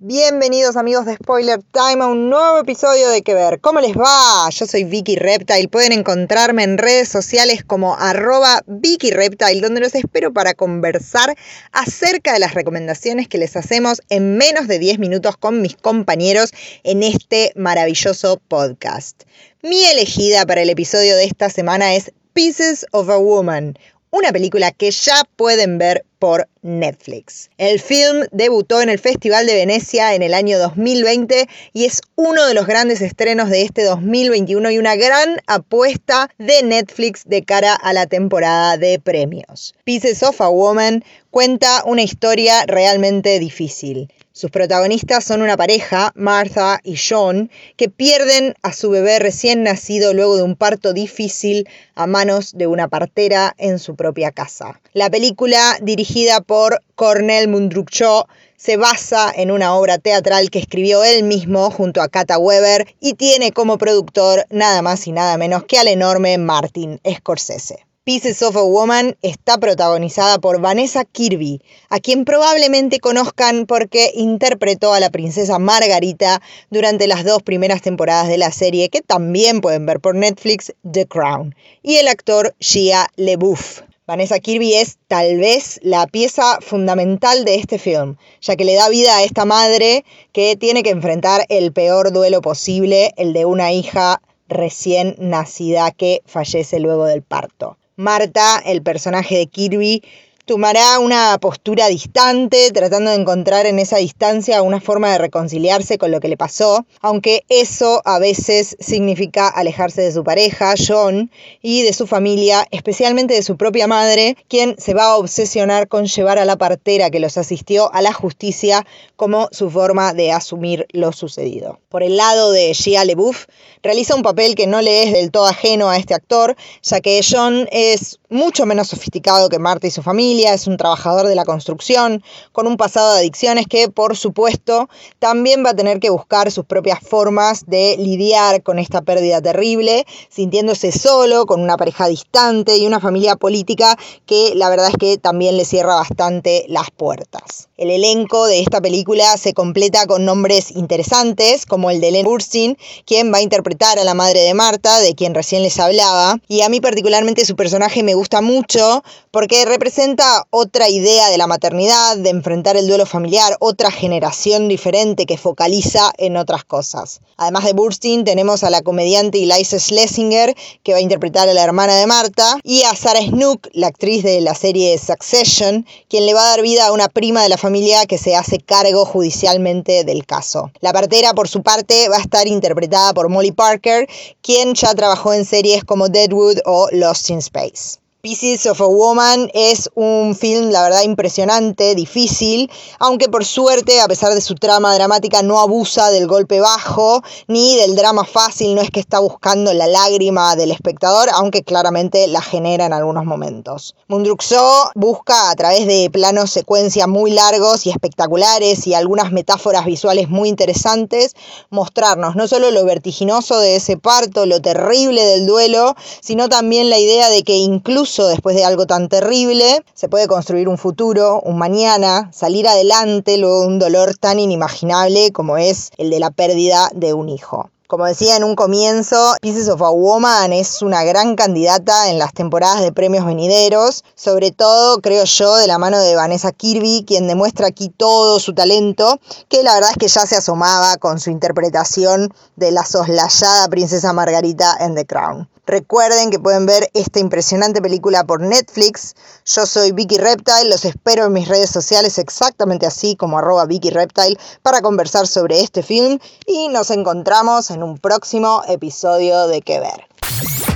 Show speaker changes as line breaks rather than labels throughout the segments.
Bienvenidos amigos de Spoiler Time a un nuevo episodio de Que Ver. ¿Cómo les va? Yo soy Vicky Reptile. Pueden encontrarme en redes sociales como arroba Vicky Reptile, donde los espero para conversar acerca de las recomendaciones que les hacemos en menos de 10 minutos con mis compañeros en este maravilloso podcast. Mi elegida para el episodio de esta semana es Pieces of a Woman, una película que ya pueden ver por Netflix. El film debutó en el Festival de Venecia en el año 2020 y es uno de los grandes estrenos de este 2021 y una gran apuesta de Netflix de cara a la temporada de premios. Pieces of a Woman cuenta una historia realmente difícil. Sus protagonistas son una pareja, Martha y John, que pierden a su bebé recién nacido luego de un parto difícil a manos de una partera en su propia casa. La película, dirigida por Cornel Mundruccio, se basa en una obra teatral que escribió él mismo junto a Kata Weber y tiene como productor nada más y nada menos que al enorme Martin Scorsese. Pieces of a Woman está protagonizada por Vanessa Kirby, a quien probablemente conozcan porque interpretó a la princesa Margarita durante las dos primeras temporadas de la serie que también pueden ver por Netflix, The Crown, y el actor Shia LeBouf. Vanessa Kirby es tal vez la pieza fundamental de este film, ya que le da vida a esta madre que tiene que enfrentar el peor duelo posible, el de una hija recién nacida que fallece luego del parto. Marta, el personaje de Kirby, tomará una postura distante, tratando de encontrar en esa distancia una forma de reconciliarse con lo que le pasó, aunque eso a veces significa alejarse de su pareja, John, y de su familia, especialmente de su propia madre, quien se va a obsesionar con llevar a la partera que los asistió a la justicia como su forma de asumir lo sucedido. Por el lado de Gia LeBouf, realiza un papel que no le es del todo ajeno a este actor, ya que John es mucho menos sofisticado que Marta y su familia, es un trabajador de la construcción, con un pasado de adicciones que, por supuesto, también va a tener que buscar sus propias formas de lidiar con esta pérdida terrible, sintiéndose solo, con una pareja distante y una familia política que la verdad es que también le cierra bastante las puertas. El elenco de esta película se completa con nombres interesantes, como el de Len Burstyn, quien va a interpretar a la madre de Marta, de quien recién les hablaba, y a mí particularmente su personaje me gusta mucho porque representa otra idea de la maternidad, de enfrentar el duelo familiar, otra generación diferente que focaliza en otras cosas. Además de Burstyn, tenemos a la comediante Eliza Schlesinger, que va a interpretar a la hermana de Marta, y a Sarah Snook, la actriz de la serie Succession, quien le va a dar vida a una prima de la familia que se hace cargo judicialmente del caso. La partera, por su parte, va a estar interpretada por Molly Parker, quien ya trabajó en series como Deadwood o Lost in Space. Pieces of a Woman es un film, la verdad, impresionante, difícil, aunque por suerte, a pesar de su trama dramática, no abusa del golpe bajo ni del drama fácil, no es que está buscando la lágrima del espectador, aunque claramente la genera en algunos momentos. Mundruxo busca a través de planos secuencia muy largos y espectaculares y algunas metáforas visuales muy interesantes, mostrarnos no solo lo vertiginoso de ese parto, lo terrible del duelo, sino también la idea de que incluso después de algo tan terrible, se puede construir un futuro, un mañana, salir adelante luego de un dolor tan inimaginable como es el de la pérdida de un hijo. Como decía en un comienzo, Pieces of a Woman es una gran candidata en las temporadas de premios venideros, sobre todo, creo yo, de la mano de Vanessa Kirby, quien demuestra aquí todo su talento, que la verdad es que ya se asomaba con su interpretación de la soslayada princesa Margarita en The Crown. Recuerden que pueden ver esta impresionante película por Netflix. Yo soy Vicky Reptile, los espero en mis redes sociales exactamente así como arroba Vicky Reptile para conversar sobre este film y nos encontramos en un próximo episodio de Que Ver.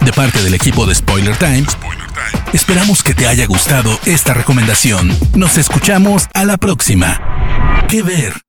De parte del equipo de Spoiler Times, esperamos que te haya gustado esta recomendación. Nos escuchamos a la próxima. Que Ver.